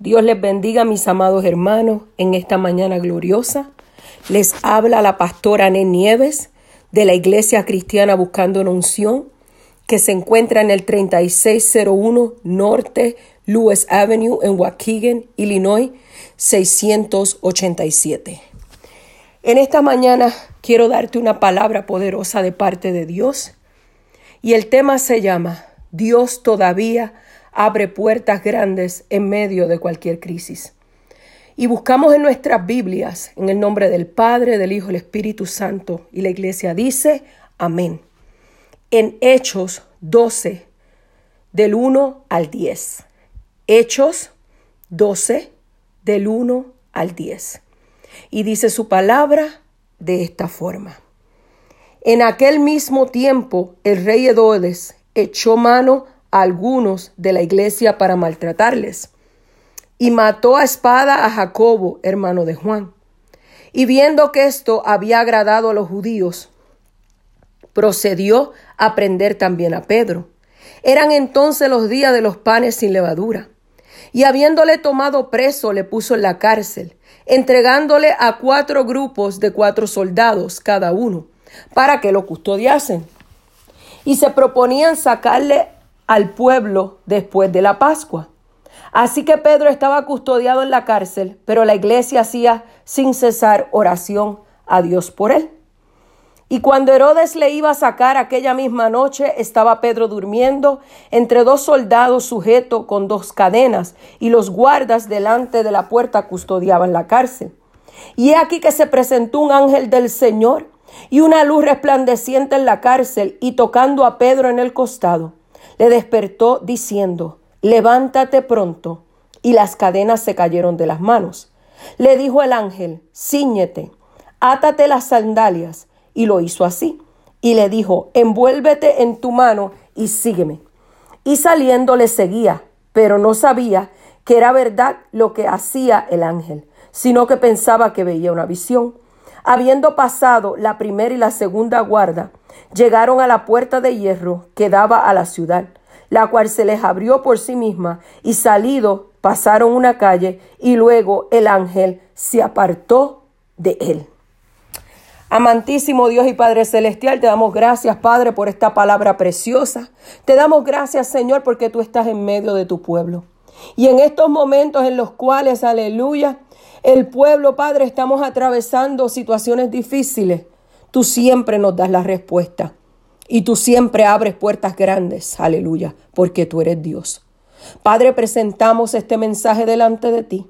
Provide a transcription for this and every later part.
Dios les bendiga, mis amados hermanos, en esta mañana gloriosa. Les habla la pastora Ane Nieves de la Iglesia Cristiana Buscando una Unción, que se encuentra en el 3601 Norte Lewis Avenue en Waukegan, Illinois, 687. En esta mañana quiero darte una palabra poderosa de parte de Dios y el tema se llama Dios todavía abre puertas grandes en medio de cualquier crisis. Y buscamos en nuestras Biblias, en el nombre del Padre, del Hijo del Espíritu Santo, y la iglesia dice, amén. En Hechos 12, del 1 al 10. Hechos 12, del 1 al 10. Y dice su palabra de esta forma. En aquel mismo tiempo, el rey Herodes echó mano algunos de la iglesia para maltratarles. Y mató a espada a Jacobo, hermano de Juan. Y viendo que esto había agradado a los judíos, procedió a prender también a Pedro. Eran entonces los días de los panes sin levadura. Y habiéndole tomado preso, le puso en la cárcel, entregándole a cuatro grupos de cuatro soldados cada uno, para que lo custodiasen. Y se proponían sacarle al pueblo después de la Pascua. Así que Pedro estaba custodiado en la cárcel, pero la iglesia hacía sin cesar oración a Dios por él. Y cuando Herodes le iba a sacar aquella misma noche, estaba Pedro durmiendo entre dos soldados sujetos con dos cadenas, y los guardas delante de la puerta custodiaban la cárcel. Y he aquí que se presentó un ángel del Señor y una luz resplandeciente en la cárcel y tocando a Pedro en el costado le despertó diciendo, levántate pronto. Y las cadenas se cayeron de las manos. Le dijo el ángel, ciñete, átate las sandalias. Y lo hizo así. Y le dijo, envuélvete en tu mano y sígueme. Y saliendo le seguía, pero no sabía que era verdad lo que hacía el ángel, sino que pensaba que veía una visión. Habiendo pasado la primera y la segunda guarda, llegaron a la puerta de hierro que daba a la ciudad, la cual se les abrió por sí misma, y salido pasaron una calle, y luego el ángel se apartó de él. Amantísimo Dios y Padre Celestial, te damos gracias, Padre, por esta palabra preciosa. Te damos gracias, Señor, porque tú estás en medio de tu pueblo. Y en estos momentos en los cuales, aleluya, el pueblo, Padre, estamos atravesando situaciones difíciles, tú siempre nos das la respuesta. Y tú siempre abres puertas grandes, aleluya, porque tú eres Dios. Padre, presentamos este mensaje delante de ti.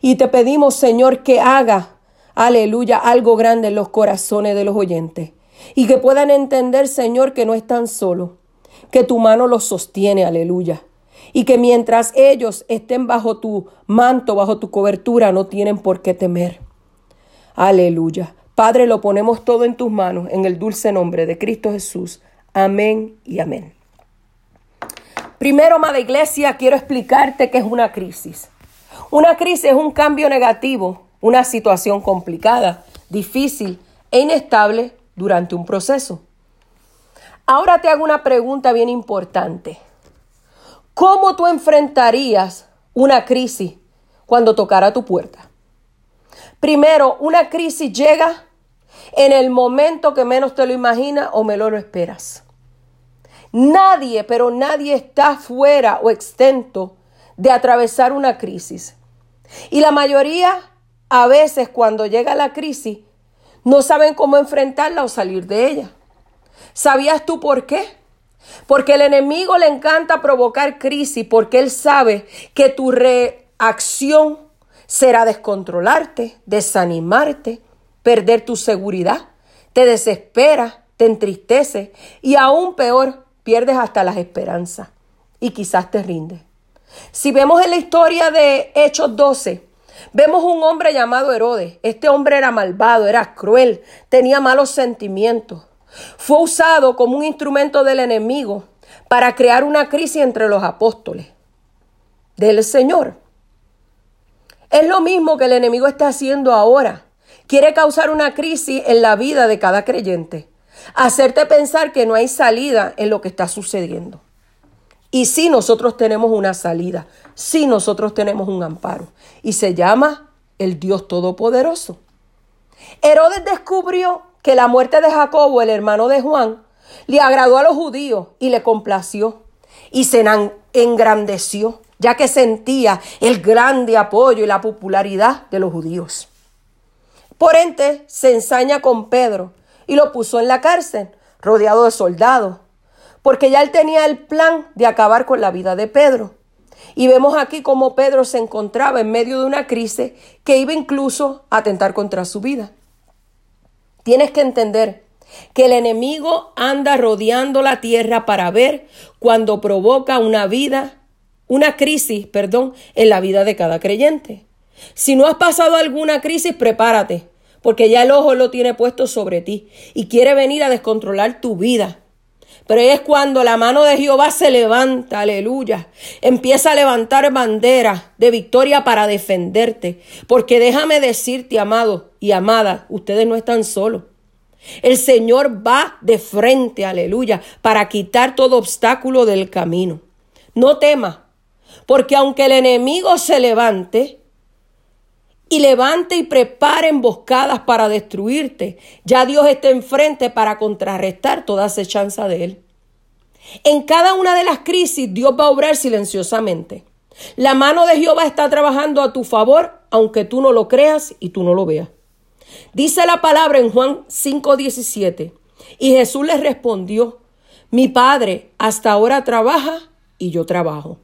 Y te pedimos, Señor, que haga, aleluya, algo grande en los corazones de los oyentes. Y que puedan entender, Señor, que no están solos, que tu mano los sostiene, aleluya y que mientras ellos estén bajo tu manto, bajo tu cobertura, no tienen por qué temer. Aleluya. Padre, lo ponemos todo en tus manos, en el dulce nombre de Cristo Jesús. Amén y amén. Primero, amada iglesia, quiero explicarte qué es una crisis. Una crisis es un cambio negativo, una situación complicada, difícil e inestable durante un proceso. Ahora te hago una pregunta bien importante. ¿Cómo tú enfrentarías una crisis cuando tocara tu puerta? Primero, una crisis llega en el momento que menos te lo imaginas o menos lo esperas. Nadie, pero nadie está fuera o extento de atravesar una crisis. Y la mayoría, a veces cuando llega la crisis, no saben cómo enfrentarla o salir de ella. ¿Sabías tú por qué? Porque el enemigo le encanta provocar crisis porque él sabe que tu reacción será descontrolarte, desanimarte, perder tu seguridad, te desespera, te entristece y aún peor, pierdes hasta las esperanzas y quizás te rindes. Si vemos en la historia de Hechos 12, vemos un hombre llamado Herodes. Este hombre era malvado, era cruel, tenía malos sentimientos. Fue usado como un instrumento del enemigo para crear una crisis entre los apóstoles del Señor. Es lo mismo que el enemigo está haciendo ahora. Quiere causar una crisis en la vida de cada creyente. Hacerte pensar que no hay salida en lo que está sucediendo. Y sí, nosotros tenemos una salida, sí, nosotros tenemos un amparo. Y se llama el Dios Todopoderoso. Herodes descubrió que la muerte de Jacobo, el hermano de Juan, le agradó a los judíos y le complació y se engrandeció, ya que sentía el grande apoyo y la popularidad de los judíos. Por ende, se ensaña con Pedro y lo puso en la cárcel, rodeado de soldados, porque ya él tenía el plan de acabar con la vida de Pedro. Y vemos aquí cómo Pedro se encontraba en medio de una crisis que iba incluso a atentar contra su vida. Tienes que entender que el enemigo anda rodeando la tierra para ver cuando provoca una vida, una crisis, perdón, en la vida de cada creyente. Si no has pasado alguna crisis, prepárate, porque ya el ojo lo tiene puesto sobre ti y quiere venir a descontrolar tu vida. Pero es cuando la mano de Jehová se levanta, aleluya. Empieza a levantar banderas de victoria para defenderte. Porque déjame decirte, amado y amada, ustedes no están solos. El Señor va de frente, aleluya, para quitar todo obstáculo del camino. No temas, porque aunque el enemigo se levante, y levante y prepare emboscadas para destruirte. Ya Dios está enfrente para contrarrestar toda acechanza de Él. En cada una de las crisis Dios va a obrar silenciosamente. La mano de Jehová está trabajando a tu favor, aunque tú no lo creas y tú no lo veas. Dice la palabra en Juan 5:17. Y Jesús les respondió, mi Padre hasta ahora trabaja y yo trabajo.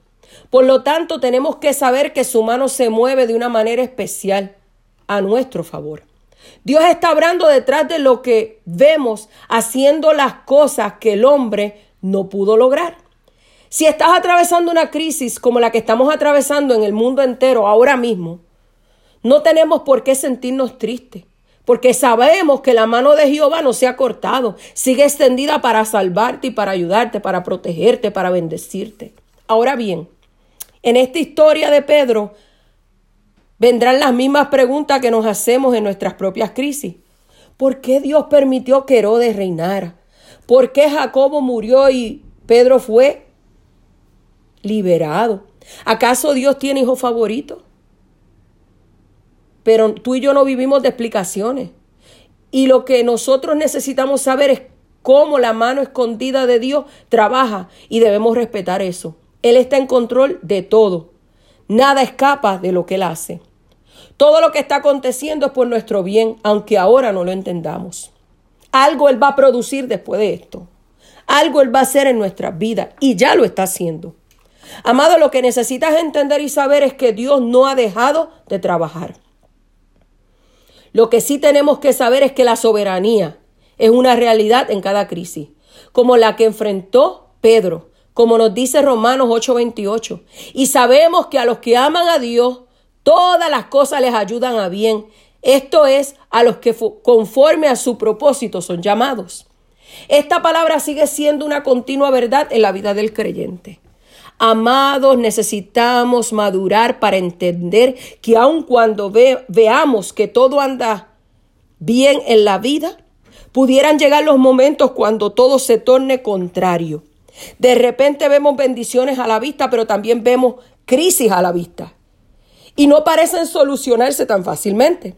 Por lo tanto, tenemos que saber que su mano se mueve de una manera especial a nuestro favor. Dios está hablando detrás de lo que vemos haciendo las cosas que el hombre no pudo lograr. Si estás atravesando una crisis como la que estamos atravesando en el mundo entero ahora mismo, no tenemos por qué sentirnos tristes, porque sabemos que la mano de Jehová no se ha cortado, sigue extendida para salvarte y para ayudarte, para protegerte, para bendecirte. Ahora bien, en esta historia de Pedro vendrán las mismas preguntas que nos hacemos en nuestras propias crisis. ¿Por qué Dios permitió que Herodes reinara? ¿Por qué Jacobo murió y Pedro fue liberado? ¿Acaso Dios tiene hijos favoritos? Pero tú y yo no vivimos de explicaciones. Y lo que nosotros necesitamos saber es cómo la mano escondida de Dios trabaja y debemos respetar eso. Él está en control de todo. Nada escapa de lo que Él hace. Todo lo que está aconteciendo es por nuestro bien, aunque ahora no lo entendamos. Algo Él va a producir después de esto. Algo Él va a hacer en nuestras vidas y ya lo está haciendo. Amado, lo que necesitas entender y saber es que Dios no ha dejado de trabajar. Lo que sí tenemos que saber es que la soberanía es una realidad en cada crisis, como la que enfrentó Pedro como nos dice Romanos 8:28. Y sabemos que a los que aman a Dios, todas las cosas les ayudan a bien. Esto es, a los que conforme a su propósito son llamados. Esta palabra sigue siendo una continua verdad en la vida del creyente. Amados, necesitamos madurar para entender que aun cuando veamos que todo anda bien en la vida, pudieran llegar los momentos cuando todo se torne contrario. De repente vemos bendiciones a la vista, pero también vemos crisis a la vista. Y no parecen solucionarse tan fácilmente.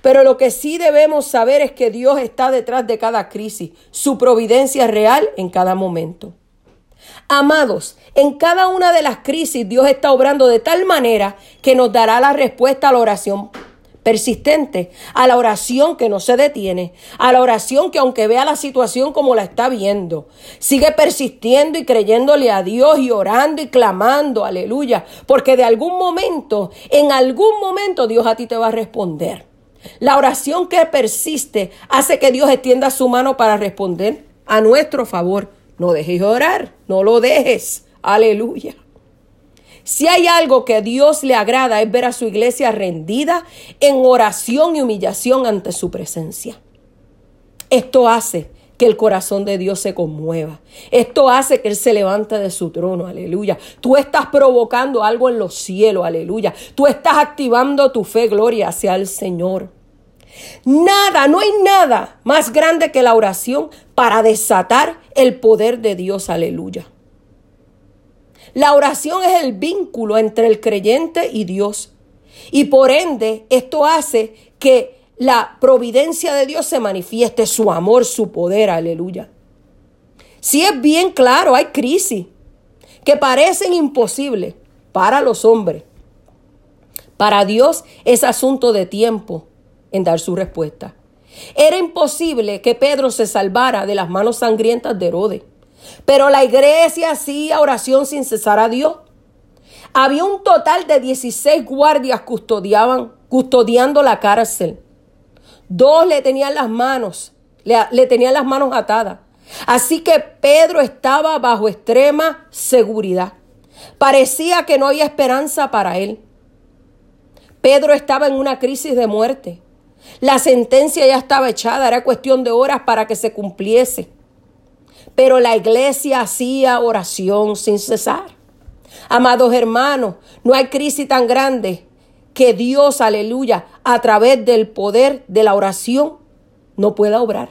Pero lo que sí debemos saber es que Dios está detrás de cada crisis, su providencia real en cada momento. Amados, en cada una de las crisis Dios está obrando de tal manera que nos dará la respuesta a la oración persistente, a la oración que no se detiene, a la oración que aunque vea la situación como la está viendo, sigue persistiendo y creyéndole a Dios y orando y clamando, aleluya, porque de algún momento, en algún momento Dios a ti te va a responder. La oración que persiste hace que Dios extienda su mano para responder a nuestro favor. No dejes de orar, no lo dejes. Aleluya. Si hay algo que Dios le agrada es ver a su iglesia rendida en oración y humillación ante su presencia. Esto hace que el corazón de Dios se conmueva. Esto hace que Él se levante de su trono, aleluya. Tú estás provocando algo en los cielos, aleluya. Tú estás activando tu fe, gloria hacia el Señor. Nada, no hay nada más grande que la oración para desatar el poder de Dios, aleluya. La oración es el vínculo entre el creyente y Dios. Y por ende, esto hace que la providencia de Dios se manifieste, su amor, su poder, aleluya. Si es bien claro, hay crisis que parecen imposibles para los hombres. Para Dios es asunto de tiempo en dar su respuesta. Era imposible que Pedro se salvara de las manos sangrientas de Herodes. Pero la iglesia hacía oración sin cesar a Dios. Había un total de 16 guardias custodiaban, custodiando la cárcel. Dos le tenían las manos, le, le tenían las manos atadas. Así que Pedro estaba bajo extrema seguridad. Parecía que no había esperanza para él. Pedro estaba en una crisis de muerte. La sentencia ya estaba echada, era cuestión de horas para que se cumpliese. Pero la iglesia hacía oración sin cesar. Amados hermanos, no hay crisis tan grande que Dios, aleluya, a través del poder de la oración no pueda obrar.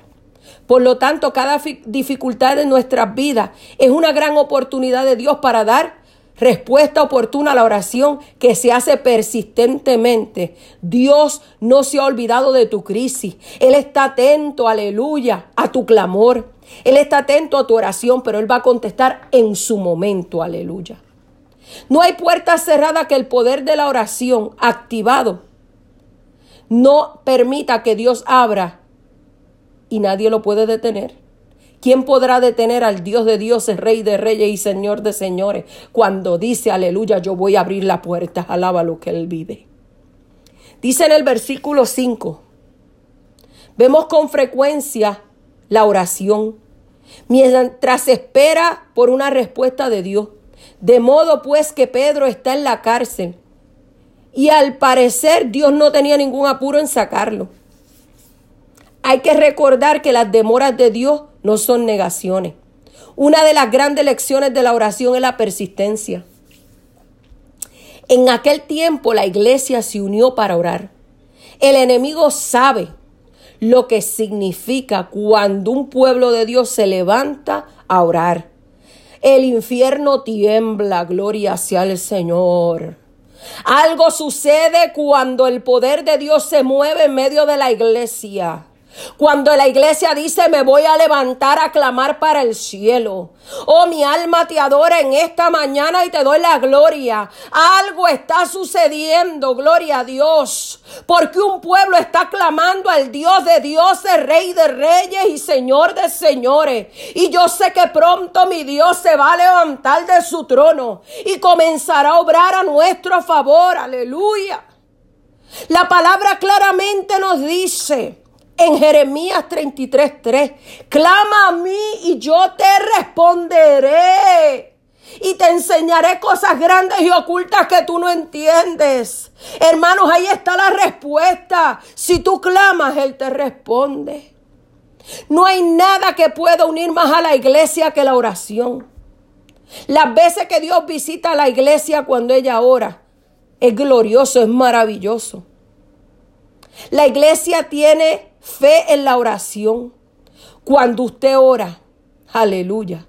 Por lo tanto, cada dificultad de nuestras vidas es una gran oportunidad de Dios para dar respuesta oportuna a la oración que se hace persistentemente. Dios no se ha olvidado de tu crisis. Él está atento, aleluya, a tu clamor. Él está atento a tu oración, pero Él va a contestar en su momento, aleluya. No hay puerta cerrada que el poder de la oración activado no permita que Dios abra y nadie lo puede detener. ¿Quién podrá detener al Dios de dioses, Rey de reyes y Señor de señores cuando dice, aleluya, yo voy a abrir la puerta, alaba lo que Él vive? Dice en el versículo 5, vemos con frecuencia la oración mientras espera por una respuesta de Dios. De modo pues que Pedro está en la cárcel y al parecer Dios no tenía ningún apuro en sacarlo. Hay que recordar que las demoras de Dios no son negaciones. Una de las grandes lecciones de la oración es la persistencia. En aquel tiempo la iglesia se unió para orar. El enemigo sabe lo que significa cuando un pueblo de Dios se levanta a orar. El infierno tiembla, gloria hacia el Señor. Algo sucede cuando el poder de Dios se mueve en medio de la iglesia. Cuando la iglesia dice me voy a levantar a clamar para el cielo. Oh, mi alma te adora en esta mañana y te doy la gloria. Algo está sucediendo, gloria a Dios. Porque un pueblo está clamando al Dios de dioses, Rey de reyes y Señor de señores. Y yo sé que pronto mi Dios se va a levantar de su trono y comenzará a obrar a nuestro favor. Aleluya. La palabra claramente nos dice en Jeremías 33:3. Clama a mí y yo te responderé. Y te enseñaré cosas grandes y ocultas que tú no entiendes. Hermanos, ahí está la respuesta. Si tú clamas, Él te responde. No hay nada que pueda unir más a la iglesia que la oración. Las veces que Dios visita a la iglesia cuando ella ora, es glorioso, es maravilloso. La iglesia tiene fe en la oración. Cuando usted ora, aleluya,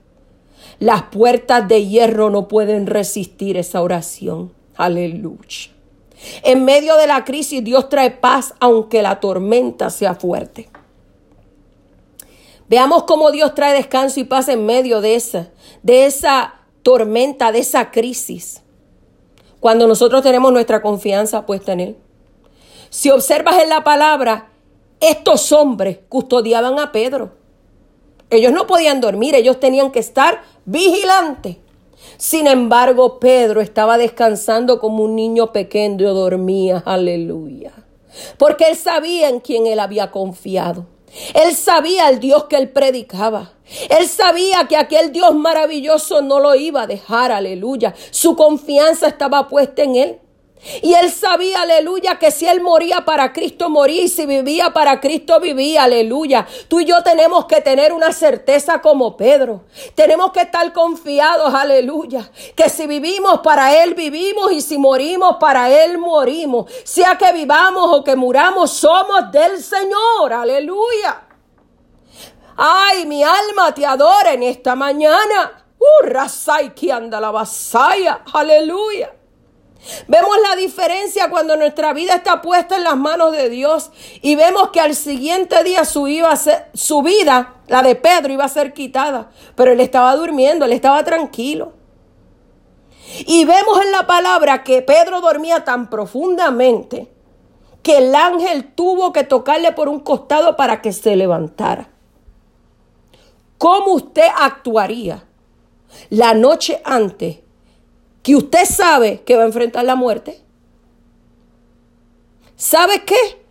las puertas de hierro no pueden resistir esa oración. Aleluya. En medio de la crisis Dios trae paz aunque la tormenta sea fuerte. Veamos cómo Dios trae descanso y paz en medio de esa, de esa tormenta, de esa crisis. Cuando nosotros tenemos nuestra confianza puesta en Él. Si observas en la palabra, estos hombres custodiaban a Pedro. Ellos no podían dormir, ellos tenían que estar vigilantes. Sin embargo, Pedro estaba descansando como un niño pequeño dormía, aleluya. Porque él sabía en quién él había confiado. Él sabía el Dios que él predicaba. Él sabía que aquel Dios maravilloso no lo iba a dejar, aleluya. Su confianza estaba puesta en él. Y él sabía, aleluya, que si él moría para Cristo, moría. Y si vivía para Cristo, vivía, aleluya. Tú y yo tenemos que tener una certeza como Pedro. Tenemos que estar confiados, aleluya. Que si vivimos para Él, vivimos. Y si morimos para Él, morimos. Sea que vivamos o que muramos, somos del Señor, aleluya. Ay, mi alma te adora en esta mañana. Uh, que anda la vasaya. Aleluya. Vemos la diferencia cuando nuestra vida está puesta en las manos de Dios y vemos que al siguiente día su, iba a ser, su vida, la de Pedro, iba a ser quitada. Pero él estaba durmiendo, él estaba tranquilo. Y vemos en la palabra que Pedro dormía tan profundamente que el ángel tuvo que tocarle por un costado para que se levantara. ¿Cómo usted actuaría la noche antes que usted sabe que va a enfrentar la muerte? ¿Sabe qué?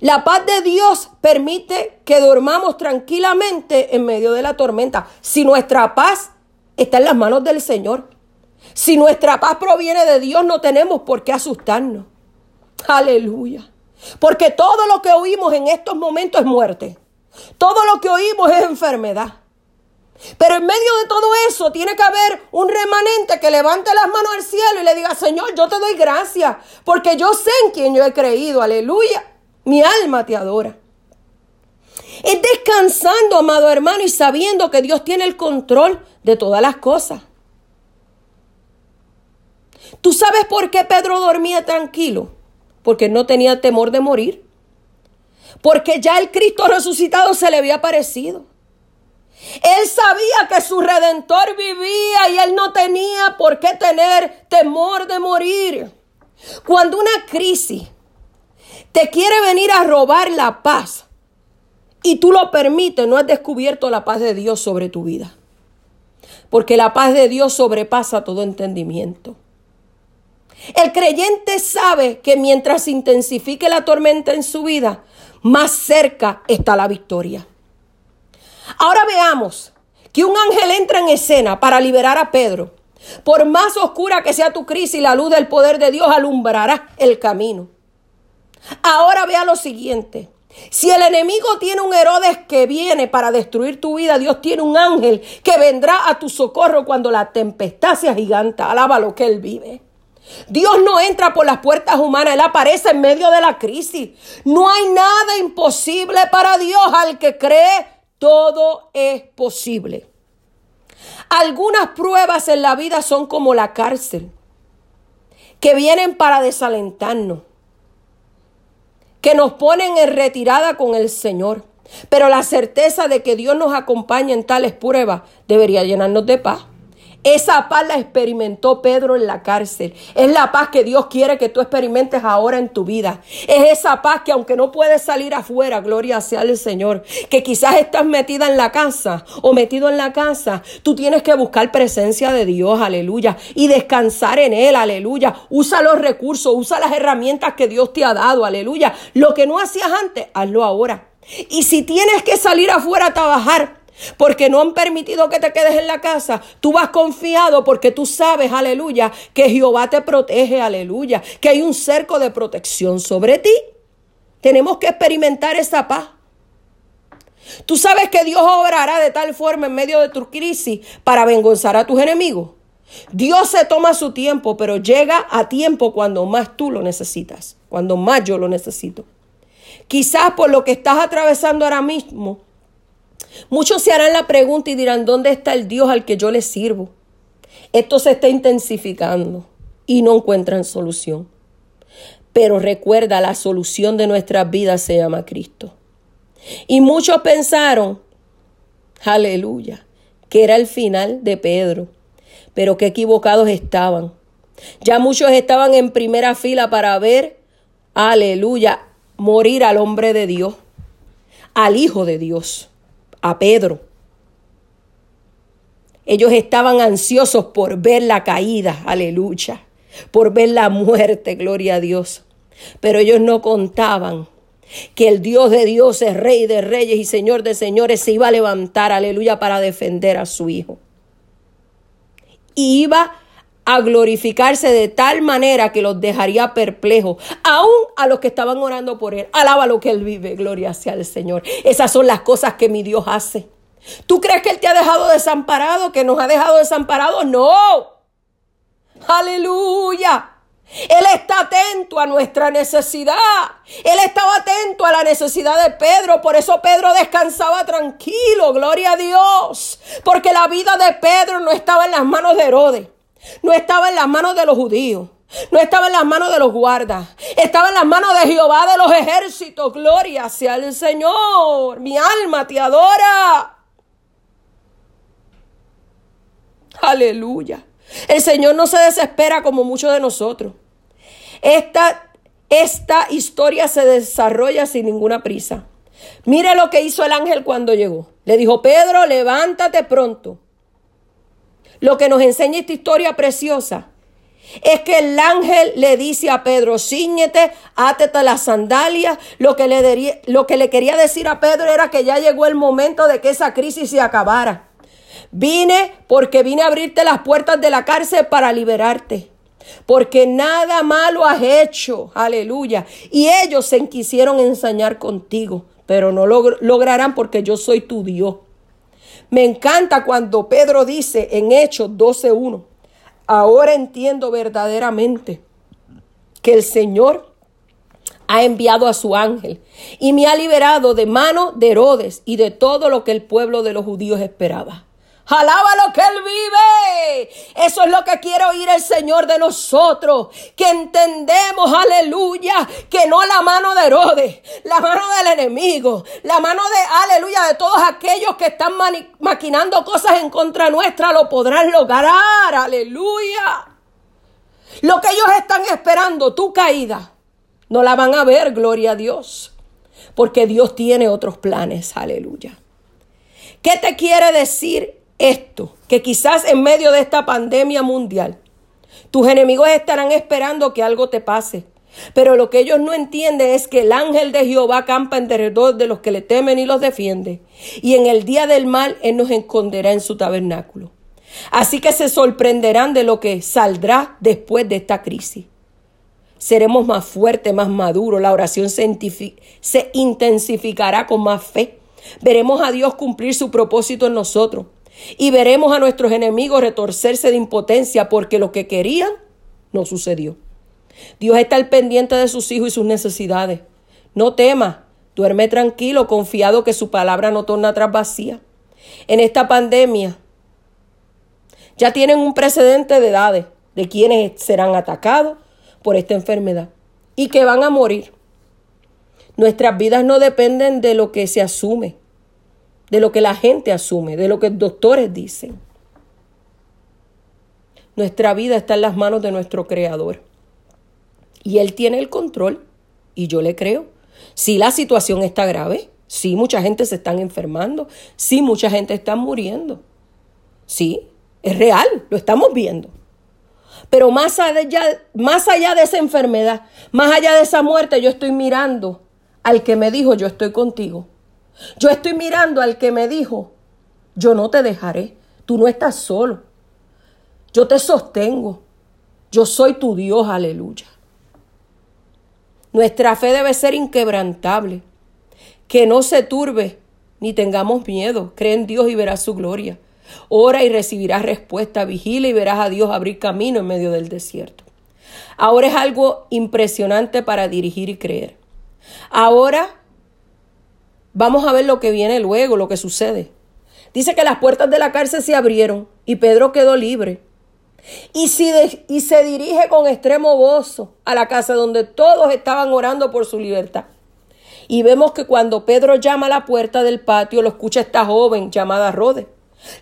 La paz de Dios permite que dormamos tranquilamente en medio de la tormenta. Si nuestra paz está en las manos del Señor. Si nuestra paz proviene de Dios, no tenemos por qué asustarnos. Aleluya. Porque todo lo que oímos en estos momentos es muerte. Todo lo que oímos es enfermedad. Pero en medio de todo eso tiene que haber un remanente que levante las manos al cielo y le diga, Señor, yo te doy gracias, porque yo sé en quien yo he creído, aleluya. Mi alma te adora. Es descansando, amado hermano, y sabiendo que Dios tiene el control de todas las cosas. ¿Tú sabes por qué Pedro dormía tranquilo? Porque no tenía temor de morir. Porque ya el Cristo resucitado se le había aparecido. Él sabía que su redentor vivía y él no tenía por qué tener temor de morir. Cuando una crisis te quiere venir a robar la paz y tú lo permites, no has descubierto la paz de Dios sobre tu vida. Porque la paz de Dios sobrepasa todo entendimiento. El creyente sabe que mientras intensifique la tormenta en su vida, más cerca está la victoria. Ahora veamos que un ángel entra en escena para liberar a Pedro. Por más oscura que sea tu crisis, la luz del poder de Dios alumbrará el camino. Ahora vea lo siguiente. Si el enemigo tiene un Herodes que viene para destruir tu vida, Dios tiene un ángel que vendrá a tu socorro cuando la tempestad sea giganta. Alaba lo que él vive. Dios no entra por las puertas humanas, Él aparece en medio de la crisis. No hay nada imposible para Dios al que cree todo es posible. Algunas pruebas en la vida son como la cárcel, que vienen para desalentarnos, que nos ponen en retirada con el Señor. Pero la certeza de que Dios nos acompaña en tales pruebas debería llenarnos de paz. Esa paz la experimentó Pedro en la cárcel. Es la paz que Dios quiere que tú experimentes ahora en tu vida. Es esa paz que aunque no puedes salir afuera, gloria sea al Señor, que quizás estás metida en la casa o metido en la casa, tú tienes que buscar presencia de Dios, aleluya, y descansar en Él, aleluya. Usa los recursos, usa las herramientas que Dios te ha dado, aleluya. Lo que no hacías antes, hazlo ahora. Y si tienes que salir afuera a trabajar, porque no han permitido que te quedes en la casa. Tú vas confiado porque tú sabes, aleluya, que Jehová te protege, aleluya, que hay un cerco de protección sobre ti. Tenemos que experimentar esa paz. Tú sabes que Dios obrará de tal forma en medio de tu crisis para avergonzar a tus enemigos. Dios se toma su tiempo, pero llega a tiempo cuando más tú lo necesitas, cuando más yo lo necesito. Quizás por lo que estás atravesando ahora mismo, Muchos se harán la pregunta y dirán, ¿dónde está el Dios al que yo le sirvo? Esto se está intensificando y no encuentran solución. Pero recuerda, la solución de nuestras vidas se llama Cristo. Y muchos pensaron, aleluya, que era el final de Pedro, pero qué equivocados estaban. Ya muchos estaban en primera fila para ver, aleluya, morir al hombre de Dios, al Hijo de Dios a Pedro. Ellos estaban ansiosos por ver la caída, aleluya, por ver la muerte, gloria a Dios. Pero ellos no contaban que el Dios de dioses, Rey de reyes y Señor de señores se iba a levantar, aleluya, para defender a su Hijo. Y iba a glorificarse de tal manera que los dejaría perplejos, aún a los que estaban orando por él. Alaba lo que él vive, gloria sea al Señor. Esas son las cosas que mi Dios hace. ¿Tú crees que él te ha dejado desamparado, que nos ha dejado desamparados? No. Aleluya. Él está atento a nuestra necesidad. Él estaba atento a la necesidad de Pedro. Por eso Pedro descansaba tranquilo. Gloria a Dios. Porque la vida de Pedro no estaba en las manos de Herodes. No estaba en las manos de los judíos. No estaba en las manos de los guardas. Estaba en las manos de Jehová de los ejércitos. Gloria sea el Señor. Mi alma te adora. Aleluya. El Señor no se desespera como muchos de nosotros. Esta, esta historia se desarrolla sin ninguna prisa. Mire lo que hizo el ángel cuando llegó. Le dijo, Pedro, levántate pronto. Lo que nos enseña esta historia preciosa es que el ángel le dice a Pedro, ciñete, átete las sandalias. Lo que, le lo que le quería decir a Pedro era que ya llegó el momento de que esa crisis se acabara. Vine porque vine a abrirte las puertas de la cárcel para liberarte. Porque nada malo has hecho. Aleluya. Y ellos se quisieron ensañar contigo, pero no lo lograrán porque yo soy tu Dios. Me encanta cuando Pedro dice en Hechos 12.1, ahora entiendo verdaderamente que el Señor ha enviado a su ángel y me ha liberado de mano de Herodes y de todo lo que el pueblo de los judíos esperaba. Alaba lo que Él vive. Eso es lo que quiere oír el Señor de nosotros. Que entendemos, aleluya, que no la mano de Herodes, la mano del enemigo, la mano de, aleluya, de todos aquellos que están maquinando cosas en contra nuestra, lo podrán lograr. Aleluya. Lo que ellos están esperando, tu caída, no la van a ver, gloria a Dios. Porque Dios tiene otros planes, aleluya. ¿Qué te quiere decir esto, que quizás en medio de esta pandemia mundial, tus enemigos estarán esperando que algo te pase. Pero lo que ellos no entienden es que el ángel de Jehová campa en derredor de los que le temen y los defiende. Y en el día del mal Él nos esconderá en su tabernáculo. Así que se sorprenderán de lo que saldrá después de esta crisis. Seremos más fuertes, más maduros. La oración se intensificará con más fe. Veremos a Dios cumplir su propósito en nosotros. Y veremos a nuestros enemigos retorcerse de impotencia porque lo que querían no sucedió. Dios está al pendiente de sus hijos y sus necesidades. No temas, duerme tranquilo, confiado que su palabra no torna atrás vacía. En esta pandemia ya tienen un precedente de edades de quienes serán atacados por esta enfermedad y que van a morir. Nuestras vidas no dependen de lo que se asume, de lo que la gente asume, de lo que los doctores dicen. Nuestra vida está en las manos de nuestro Creador. Y Él tiene el control. Y yo le creo. Si la situación está grave, sí, mucha gente se está enfermando, sí, mucha gente está muriendo. Sí, es real, lo estamos viendo. Pero más allá, más allá de esa enfermedad, más allá de esa muerte, yo estoy mirando al que me dijo, yo estoy contigo. Yo estoy mirando al que me dijo, yo no te dejaré, tú no estás solo, yo te sostengo, yo soy tu Dios, aleluya. Nuestra fe debe ser inquebrantable, que no se turbe ni tengamos miedo, cree en Dios y verás su gloria. Ora y recibirás respuesta, vigila y verás a Dios abrir camino en medio del desierto. Ahora es algo impresionante para dirigir y creer. Ahora Vamos a ver lo que viene luego, lo que sucede. Dice que las puertas de la cárcel se abrieron y Pedro quedó libre. Y, si y se dirige con extremo gozo a la casa donde todos estaban orando por su libertad. Y vemos que cuando Pedro llama a la puerta del patio, lo escucha esta joven llamada Rode,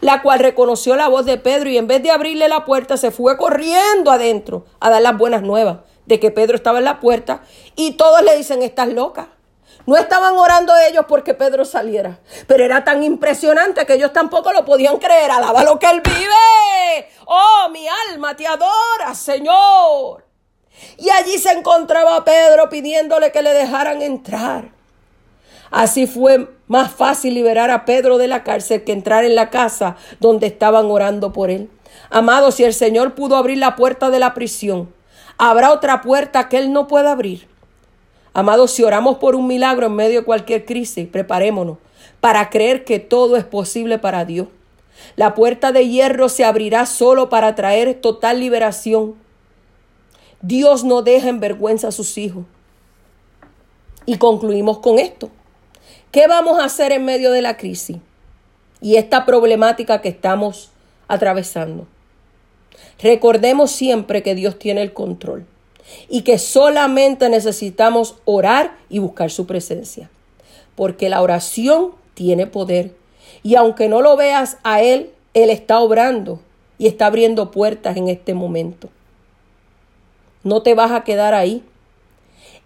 la cual reconoció la voz de Pedro y en vez de abrirle la puerta se fue corriendo adentro a dar las buenas nuevas de que Pedro estaba en la puerta y todos le dicen, estás loca. No estaban orando ellos porque Pedro saliera, pero era tan impresionante que ellos tampoco lo podían creer. Alaba lo que él vive. Oh, mi alma te adora, Señor. Y allí se encontraba Pedro pidiéndole que le dejaran entrar. Así fue más fácil liberar a Pedro de la cárcel que entrar en la casa donde estaban orando por él. Amado, si el Señor pudo abrir la puerta de la prisión, habrá otra puerta que él no pueda abrir. Amados, si oramos por un milagro en medio de cualquier crisis, preparémonos para creer que todo es posible para Dios. La puerta de hierro se abrirá solo para traer total liberación. Dios no deja en vergüenza a sus hijos. Y concluimos con esto. ¿Qué vamos a hacer en medio de la crisis y esta problemática que estamos atravesando? Recordemos siempre que Dios tiene el control y que solamente necesitamos orar y buscar su presencia, porque la oración tiene poder y aunque no lo veas a Él, Él está obrando y está abriendo puertas en este momento. No te vas a quedar ahí.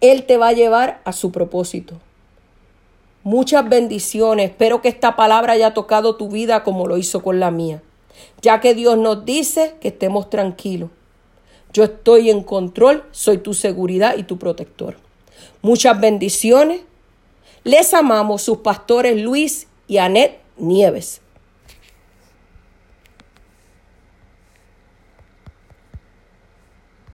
Él te va a llevar a su propósito. Muchas bendiciones. Espero que esta palabra haya tocado tu vida como lo hizo con la mía. Ya que Dios nos dice que estemos tranquilos. Yo estoy en control, soy tu seguridad y tu protector. Muchas bendiciones. Les amamos sus pastores Luis y Anet Nieves.